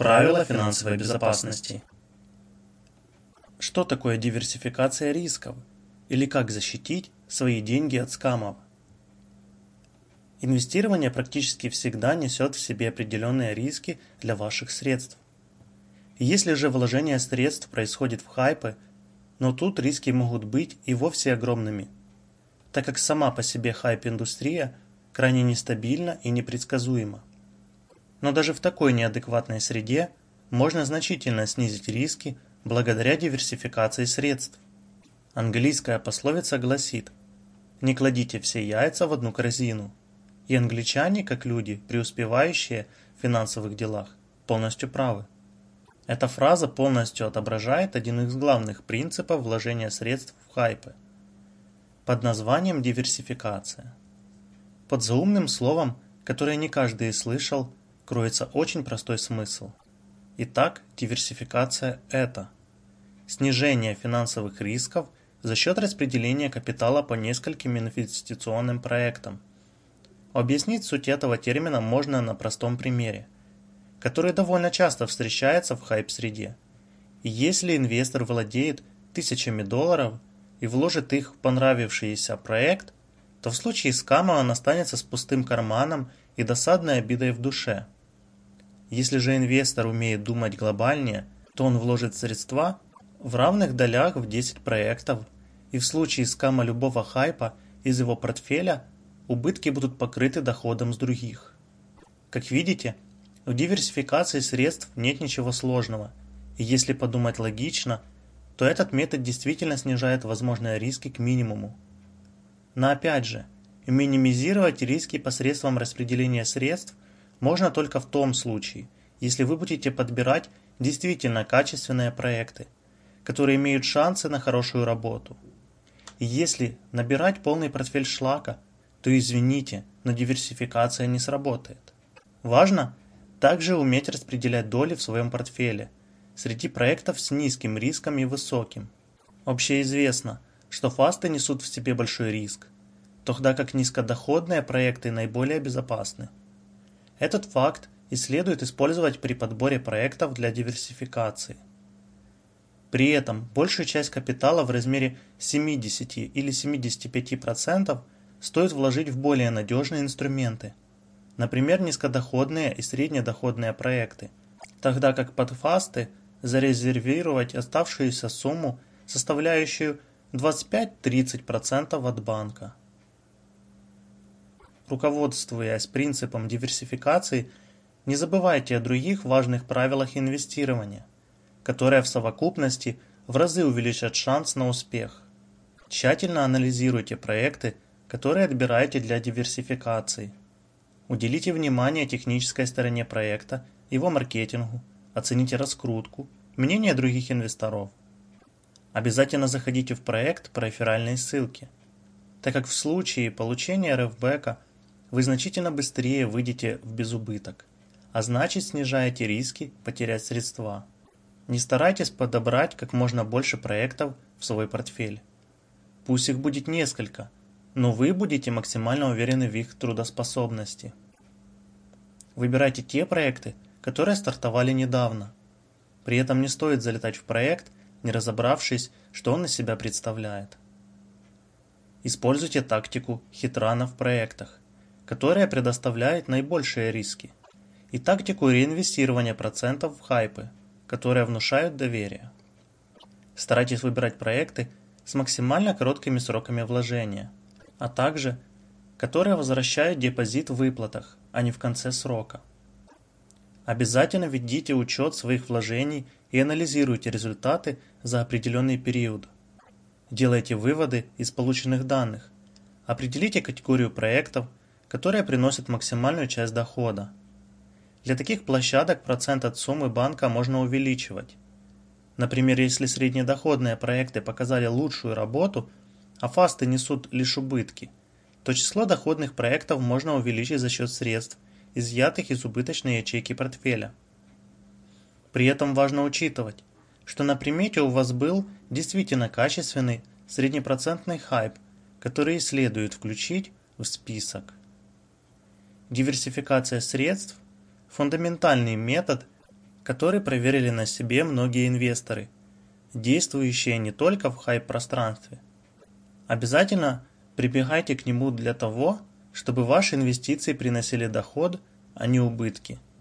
Правила финансовой безопасности». Что такое диверсификация рисков? Или как защитить свои деньги от скамов? Инвестирование практически всегда несет в себе определенные риски для ваших средств. Если же вложение средств происходит в хайпы, но тут риски могут быть и вовсе огромными, так как сама по себе хайп-индустрия – крайне нестабильно и непредсказуемо. Но даже в такой неадекватной среде можно значительно снизить риски благодаря диверсификации средств. Английская пословица гласит «Не кладите все яйца в одну корзину». И англичане, как люди, преуспевающие в финансовых делах, полностью правы. Эта фраза полностью отображает один из главных принципов вложения средств в хайпы под названием диверсификация. Под заумным словом, которое не каждый слышал, кроется очень простой смысл. Итак, диверсификация – это снижение финансовых рисков за счет распределения капитала по нескольким инвестиционным проектам. Объяснить суть этого термина можно на простом примере, который довольно часто встречается в хайп-среде. Если инвестор владеет тысячами долларов и вложит их в понравившийся проект – то в случае скама он останется с пустым карманом и досадной обидой в душе. Если же инвестор умеет думать глобальнее, то он вложит средства в равных долях в 10 проектов, и в случае скама любого хайпа из его портфеля убытки будут покрыты доходом с других. Как видите, в диверсификации средств нет ничего сложного, и если подумать логично, то этот метод действительно снижает возможные риски к минимуму. Но опять же, минимизировать риски посредством распределения средств можно только в том случае, если вы будете подбирать действительно качественные проекты, которые имеют шансы на хорошую работу. И если набирать полный портфель шлака, то извините, но диверсификация не сработает. Важно также уметь распределять доли в своем портфеле среди проектов с низким риском и высоким. Общеизвестно – что фасты несут в себе большой риск, тогда как низкодоходные проекты наиболее безопасны. Этот факт и следует использовать при подборе проектов для диверсификации. При этом большую часть капитала в размере 70 или 75% стоит вложить в более надежные инструменты, например, низкодоходные и среднедоходные проекты, тогда как под фасты зарезервировать оставшуюся сумму, составляющую 25-30% от банка. Руководствуясь принципом диверсификации, не забывайте о других важных правилах инвестирования, которые в совокупности в разы увеличат шанс на успех. Тщательно анализируйте проекты, которые отбираете для диверсификации. Уделите внимание технической стороне проекта, его маркетингу, оцените раскрутку, мнение других инвесторов. Обязательно заходите в проект по реферальной ссылке, так как в случае получения РФБэка вы значительно быстрее выйдете в безубыток, а значит снижаете риски потерять средства. Не старайтесь подобрать как можно больше проектов в свой портфель. Пусть их будет несколько, но вы будете максимально уверены в их трудоспособности. Выбирайте те проекты, которые стартовали недавно. При этом не стоит залетать в проект – не разобравшись, что он из себя представляет. Используйте тактику хитрана в проектах, которая предоставляет наибольшие риски. и тактику реинвестирования процентов в хайпы, которые внушают доверие. Старайтесь выбирать проекты с максимально короткими сроками вложения, а также которые возвращают депозит в выплатах, а не в конце срока. Обязательно ведите учет своих вложений и анализируйте результаты за определенный период. Делайте выводы из полученных данных. Определите категорию проектов, которые приносят максимальную часть дохода. Для таких площадок процент от суммы банка можно увеличивать. Например, если среднедоходные проекты показали лучшую работу, а фасты несут лишь убытки, то число доходных проектов можно увеличить за счет средств, изъятых из убыточной ячейки портфеля. При этом важно учитывать, что на примете у вас был действительно качественный среднепроцентный хайп, который следует включить в список. Диверсификация средств – фундаментальный метод – который проверили на себе многие инвесторы, действующие не только в хайп-пространстве. Обязательно прибегайте к нему для того, чтобы ваши инвестиции приносили доход, а не убытки –